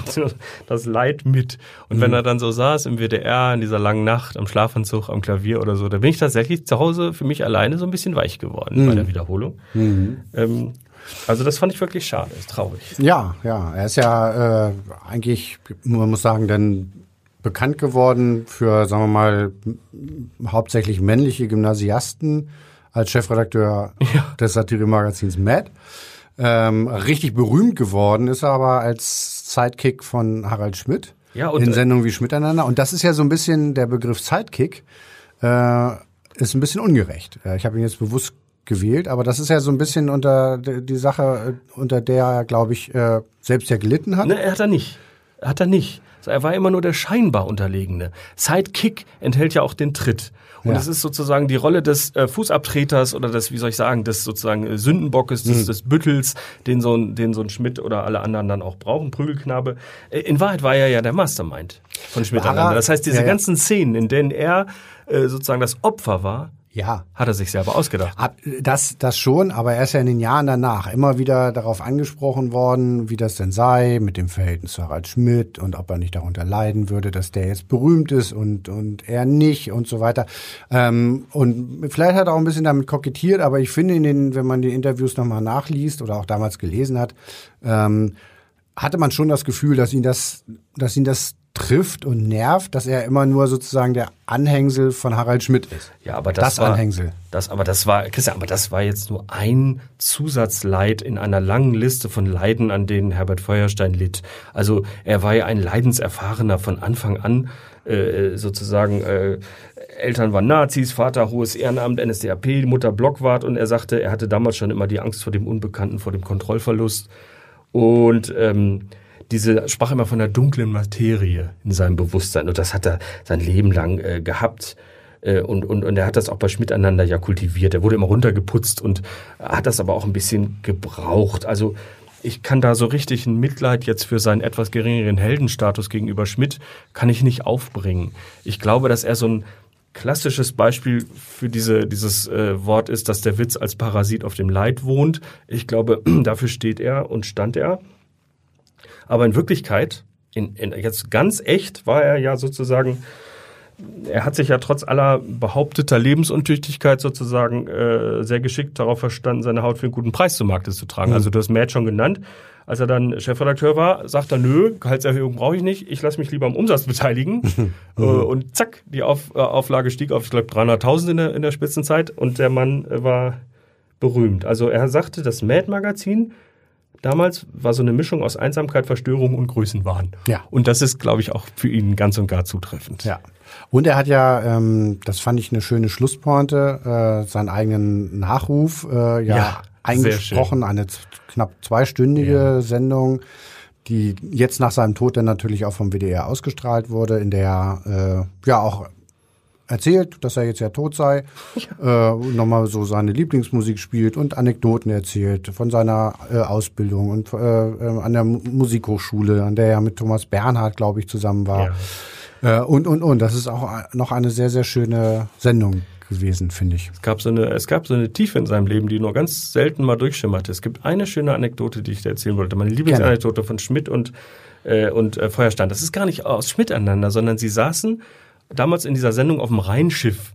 das Leid mit. Und wenn er dann so saß im WDR in dieser langen Nacht am Schlafanzug, am Klavier oder so, da bin ich tatsächlich zu Hause für mich alleine so ein bisschen weich geworden bei der Wiederholung. Ähm, also das fand ich wirklich schade, ist traurig. Ja, ja. Er ist ja äh, eigentlich, man muss sagen, dann bekannt geworden für, sagen wir mal, hauptsächlich männliche Gymnasiasten als Chefredakteur des Satiremagazins Mad. Ähm, richtig berühmt geworden ist er aber als Sidekick von Harald Schmidt Ja, und, in äh, Sendungen wie Schmiteinander. Und das ist ja so ein bisschen der Begriff Sidekick, äh, ist ein bisschen ungerecht. Äh, ich habe ihn jetzt bewusst gewählt, aber das ist ja so ein bisschen unter die Sache, äh, unter der er, glaube ich, selbst ja gelitten hat. Ne, er hat er nicht. Hat er nicht. So, Er war immer nur der scheinbar Unterlegene. Sidekick enthält ja auch den Tritt. Und Ja. es ist sozusagen die Rolle des äh, Fußabtreters oder des, wie soll ich sagen, des sozusagen äh, Sündenbockes, des, des Büttels, den so, ein, den so ein Schmidt oder alle anderen dann auch brauchen, Prügelknabe. Äh, In Wahrheit war er ja der Mastermind von Schmidt. Das heißt, diese Ja, ja. ganzen Szenen, in denen er äh, sozusagen das Opfer war, Ja. hat er sich selber ausgedacht. Das, das schon, aber er ist ja in den Jahren danach immer wieder darauf angesprochen worden, wie das denn sei mit dem Verhältnis zu Harald Schmidt und ob er nicht darunter leiden würde, dass der jetzt berühmt ist und, und er nicht und so weiter. Ähm, und vielleicht hat er auch ein bisschen damit kokettiert, aber ich finde, in den, wenn man die Interviews nochmal nachliest oder auch damals gelesen hat, ähm, hatte man schon das Gefühl, dass ihn das, dass ihn das trifft und nervt, dass er immer nur sozusagen der Anhängsel von Harald Schmidt ist. Ja, aber das, Das war, Anhängsel. Das, aber das war, Christian, aber das war jetzt nur ein Zusatzleid in einer langen Liste von Leiden, an denen Herbert Feuerstein litt. Also er war ja ein Leidenserfahrener von Anfang an, äh, sozusagen. Äh, Eltern waren Nazis, Vater hohes Ehrenamt, NSDAP, Mutter Blockwart und er sagte, er hatte damals schon immer die Angst vor dem Unbekannten, vor dem Kontrollverlust. Und ähm, diese sprach immer von der dunklen Materie in seinem Bewusstsein. Und das hat er sein Leben lang äh, gehabt. Äh, und, und, und er hat das auch bei Schmiteinander ja kultiviert. Er wurde immer runtergeputzt und hat das aber auch ein bisschen gebraucht. Also ich kann da so richtig ein Mitleid jetzt für seinen etwas geringeren Heldenstatus gegenüber Schmidt kann ich nicht aufbringen. Ich glaube, dass er so ein klassisches Beispiel für diese, dieses äh, Wort ist, dass der Witz als Parasit auf dem Leid wohnt. Ich glaube, dafür steht er und stand er. Aber in Wirklichkeit, in, in, jetzt ganz echt, war er ja sozusagen, er hat sich ja trotz aller behaupteter Lebensuntüchtigkeit sozusagen äh, sehr geschickt darauf verstanden, seine Haut für einen guten Preis zu Markte zu tragen. Also du hast Matt schon genannt. Als er dann Chefredakteur war, sagt er, nö, Gehaltserhöhung brauche ich nicht, ich lasse mich lieber am Umsatz beteiligen. äh, und zack, die Auf, äh, Auflage stieg auf, ich glaube, 300.000 in der, in der Spitzenzeit und der Mann äh, war berühmt. Also er sagte, das Mad-Magazin damals war so eine Mischung aus Einsamkeit, Verstörung und Größenwahn. Ja. Und das ist, glaube ich, auch für ihn ganz und gar zutreffend. Ja. Und er hat ja, ähm, das fand ich eine schöne Schlusspointe, äh, seinen eigenen Nachruf äh, ja, Ja, eingesprochen, eine knapp zweistündige Sendung, die jetzt nach seinem Tod dann natürlich auch vom WDR ausgestrahlt wurde, in der er äh, ja auch erzählt, dass er jetzt ja tot sei, äh, nochmal so seine Lieblingsmusik spielt und Anekdoten erzählt von seiner äh, Ausbildung und äh, äh, an der Mu- Musikhochschule, an der er mit Thomas Bernhard, glaube ich, zusammen war. Äh, und, und, und. Das ist auch noch eine sehr, sehr schöne Sendung gewesen, finde ich. Es gab, so eine, es gab so eine Tiefe in seinem Leben, die nur ganz selten mal durchschimmerte. Es gibt eine schöne Anekdote, die ich dir erzählen wollte. Meine Lieblingsanekdote von Schmidt und, äh, und äh, Feuerstein. Das ist gar nicht aus Schmidt aneinander, sondern sie saßen damals in dieser Sendung auf dem Rheinschiff.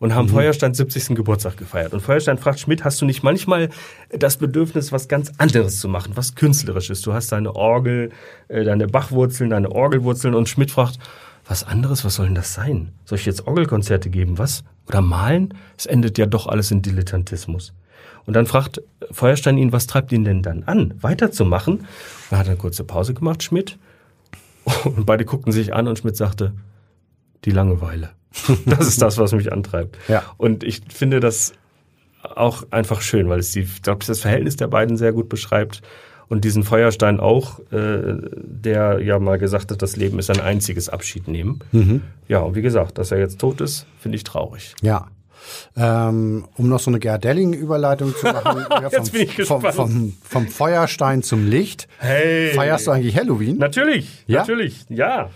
und haben Feuersteins 70. Geburtstag gefeiert. Und Feuerstein fragt Schmidt, hast du nicht manchmal das Bedürfnis, was ganz anderes zu machen, was künstlerisches? Du hast deine Orgel, äh, deine Bachwurzeln, deine Orgelwurzeln und Schmidt fragt, was anderes, was soll denn das sein? Soll ich jetzt Orgelkonzerte geben, was? Oder malen? Es endet ja doch alles in Dilettantismus. Und dann fragt Feuerstein ihn, was treibt ihn denn dann an, weiterzumachen? Da hat er eine kurze Pause gemacht, Schmidt. Und beide guckten sich an und Schmidt sagte, die Langeweile. Das ist das, was mich antreibt. Ja. Und ich finde das auch einfach schön, weil es die, ich glaube, das Verhältnis der beiden sehr gut beschreibt. Und diesen Feuerstein auch, äh, der ja mal gesagt hat, das Leben ist ein einziges Abschied nehmen. Ja, und wie gesagt, dass er jetzt tot ist, finde ich traurig. Ja. Ähm, um noch so eine Gerhard Delling-Überleitung zu machen. ja, Jetzt bin ich vom, gespannt. vom, vom Feuerstein zum Licht. Hey! Feierst du eigentlich Halloween? Natürlich, Ja? natürlich, ja.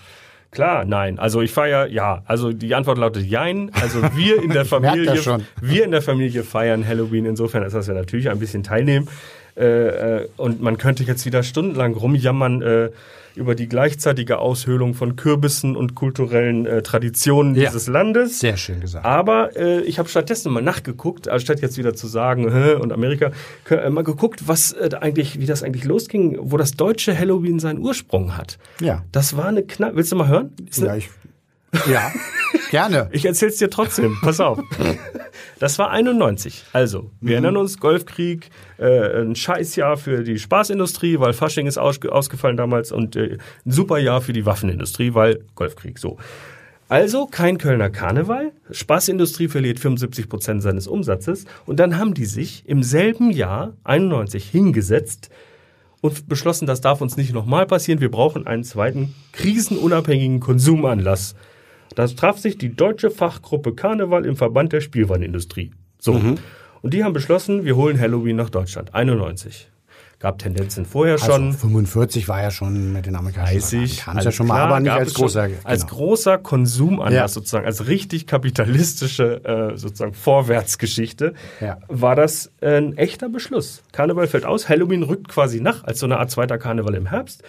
Klar, nein. Also ich feiere, ja. Also die Antwort lautet Jein. Also wir in der Familie, schon. wir in der Familie feiern Halloween. Insofern ist das ja natürlich ein bisschen teilnehmen. Äh, äh, und man könnte jetzt wieder stundenlang rumjammern äh, über die gleichzeitige Aushöhlung von Kürbissen und kulturellen äh, Traditionen Ja. dieses Landes. Sehr schön gesagt. Aber äh, ich habe stattdessen mal nachgeguckt, also statt jetzt wieder zu sagen, Hä, und Amerika, äh, mal geguckt, was eigentlich, wie das eigentlich losging, wo das deutsche Halloween seinen Ursprung hat. Ja. Das war eine knapp. Willst du mal hören? Ist Ja, ich, ja gerne. ich erzähl's dir trotzdem. Pass auf. Das war 91. Also, wir erinnern uns, Golfkrieg, äh, ein Scheißjahr für die Spaßindustrie, weil Fasching ist aus, ausgefallen damals und äh, ein super Jahr für die Waffenindustrie, weil Golfkrieg so. Also kein Kölner Karneval, Spaßindustrie verliert 75 Prozent seines Umsatzes und dann haben die sich im selben Jahr, 91, hingesetzt und beschlossen, das darf uns nicht nochmal passieren, wir brauchen einen zweiten krisenunabhängigen Konsumanlass. Da traf sich die deutsche Fachgruppe Karneval im Verband der Spielwarenindustrie. So. Und die haben beschlossen, wir holen Halloween nach Deutschland. 91. Gab Tendenzen vorher schon. Also 45 war ja schon mit den amerikanischen 30. Kam es ja schon mal, aber nicht als schon großer. als genau. großer Konsumanlass Ja. sozusagen, als richtig kapitalistische äh, sozusagen Vorwärtsgeschichte, Ja. war das ein echter Beschluss. Karneval fällt aus, Halloween rückt quasi nach, als so eine Art zweiter Karneval im Herbst.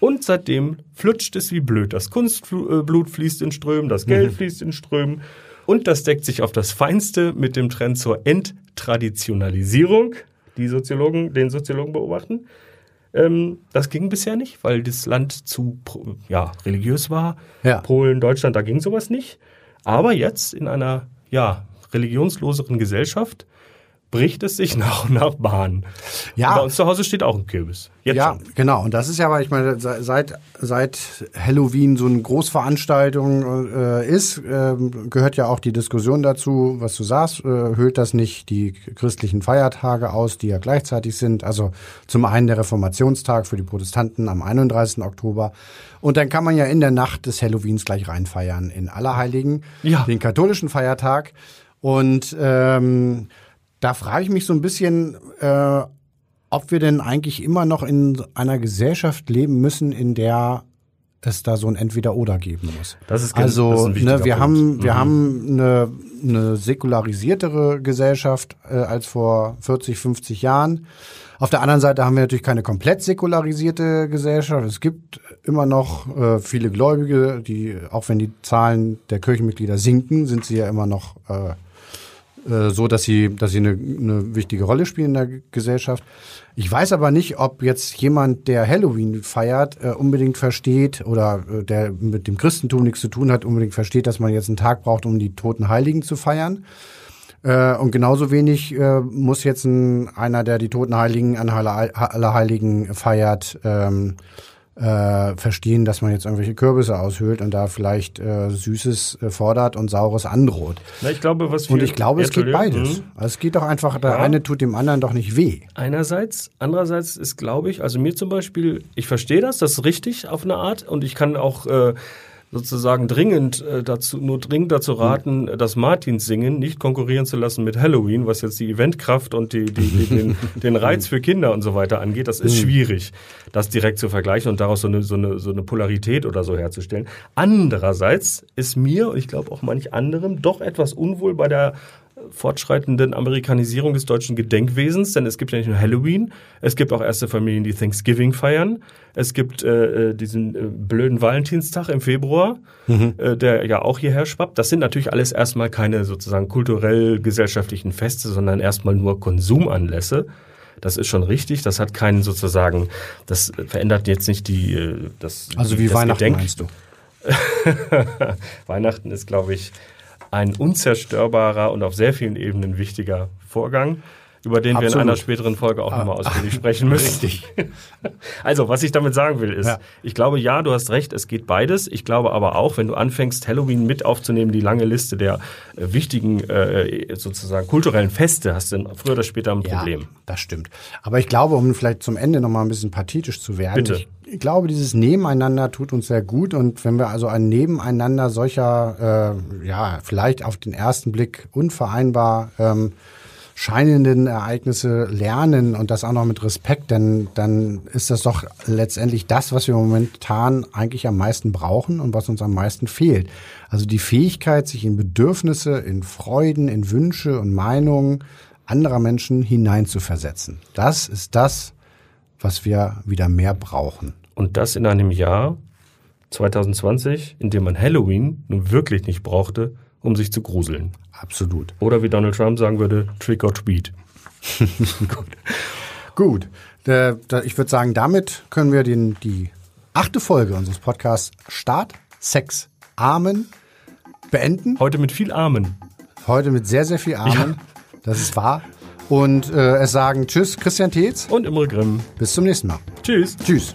Und seitdem flutscht es wie blöd. Das Kunstblut fließt in Strömen, das Geld fließt in Strömen. Und das deckt sich auf das Feinste mit dem Trend zur Enttraditionalisierung, die Soziologen, den Soziologen beobachten. Ähm, das ging bisher nicht, weil das Land zu ja, religiös war. Ja. Polen, Deutschland, da ging sowas nicht. Aber jetzt in einer ja, religionsloseren Gesellschaft bricht es sich nach und nach Bahn. Ja. Und bei uns zu Hause steht auch ein Kürbis. Jetzt Ja, schon. genau. Und das ist ja, weil ich meine, se- seit, seit Halloween so eine Großveranstaltung äh, ist, ähm, gehört ja auch die Diskussion dazu, was du sagst, äh, höhlt das nicht die christlichen Feiertage aus, die ja gleichzeitig sind. Also zum einen der Reformationstag für die Protestanten am 31. Oktober. Und dann kann man ja in der Nacht des Halloweens gleich reinfeiern in Allerheiligen, Ja. den katholischen Feiertag. Und ähm, da frage ich mich so ein bisschen, äh, ob wir denn eigentlich immer noch in einer Gesellschaft leben müssen, in der es da so ein Entweder-Oder geben muss. Das ist also, das ist ein ne, wir Punkt. haben, wir Mhm. haben eine, eine säkularisiertere Gesellschaft äh, als vor 40, 50 Jahren. Auf der anderen Seite haben wir natürlich keine komplett säkularisierte Gesellschaft. Es gibt immer noch äh, viele Gläubige, die, auch wenn die Zahlen der Kirchenmitglieder sinken, sind sie ja immer noch äh, äh, so, dass sie, dass sie eine, eine wichtige Rolle spielen in der Gesellschaft. Ich weiß aber nicht, ob jetzt jemand, der Halloween feiert, äh, unbedingt versteht oder äh, der mit dem Christentum nichts zu tun hat, unbedingt versteht, dass man jetzt einen Tag braucht, um die toten Heiligen zu feiern. Äh, und genauso wenig äh, muss jetzt ein, einer, der die toten Heiligen an Aller- Allerheiligen feiert, ähm, äh, verstehen, dass man jetzt irgendwelche Kürbisse aushöhlt und da vielleicht äh, Süßes äh, fordert und Saures androht. Na, ich glaube, was Und ich glaube, es geht beides. Mhm. Also es geht doch einfach, der Ja. eine tut dem anderen doch nicht weh. Einerseits, andererseits ist, glaube ich, also mir zum Beispiel, ich verstehe das, das ist richtig auf eine Art und ich kann auch äh, sozusagen dringend äh, dazu, nur dringend dazu raten, das Martins singen nicht konkurrieren zu lassen mit Halloween, was jetzt die Eventkraft und die, die, die, den, den Reiz für Kinder und so weiter angeht. Das ist schwierig, das direkt zu vergleichen und daraus so eine, so eine, so eine Polarität oder so herzustellen. Andererseits ist mir und ich glaube auch manch anderem doch etwas unwohl bei der fortschreitenden Amerikanisierung des deutschen Gedenkwesens, denn es gibt ja nicht nur Halloween, es gibt auch erste Familien, die Thanksgiving feiern, es gibt äh, äh diesen äh, blöden Valentinstag im Februar, mhm. äh, der ja auch hierher schwappt. Das sind natürlich alles erstmal keine sozusagen kulturell-gesellschaftlichen Feste, sondern erstmal nur Konsumanlässe. Das ist schon richtig. Das hat keinen sozusagen, das verändert jetzt nicht die, äh, das. Also wie das Weihnachten Gedenk. meinst du? Weihnachten ist, glaube ich, ein unzerstörbarer und auf sehr vielen Ebenen wichtiger Vorgang über den Absolut. wir in einer späteren Folge auch ah, nochmal ausführlich sprechen müssen. Richtig. Also, was ich damit sagen will, ist, ja. ich glaube, ja, du hast recht, es geht beides. Ich glaube aber auch, wenn du anfängst, Halloween mit aufzunehmen, die lange Liste der äh, wichtigen, äh, sozusagen kulturellen Feste, hast du dann früher oder später ein Problem. Ja, das stimmt. Aber ich glaube, um vielleicht zum Ende nochmal ein bisschen pathetisch zu werden, Bitte. Ich, ich glaube, dieses Nebeneinander tut uns sehr gut und wenn wir also ein Nebeneinander solcher, äh, ja, vielleicht auf den ersten Blick unvereinbar ähm, scheinenden Ereignisse lernen und das auch noch mit Respekt, denn dann ist das doch letztendlich das, was wir momentan eigentlich am meisten brauchen und was uns am meisten fehlt. Also die Fähigkeit, sich in Bedürfnisse, in Freuden, in Wünsche und Meinungen anderer Menschen hineinzuversetzen. Das ist das, was wir wieder mehr brauchen. Und das in einem Jahr 2020, in dem man Halloween nun wirklich nicht brauchte, um sich zu gruseln. Absolut. Oder wie Donald Trump sagen würde, Trick or Tweet. Gut. Gut. ich würde sagen, damit können wir den, die achte Folge unseres Podcasts Start, Sex, Amen beenden. Heute mit viel Amen. Heute mit sehr, sehr viel Amen. Ja. Das ist wahr. Und äh, es sagen Tschüss, Christian Tietz. Und Imre Grimm. Bis zum nächsten Mal. Tschüss. Tschüss.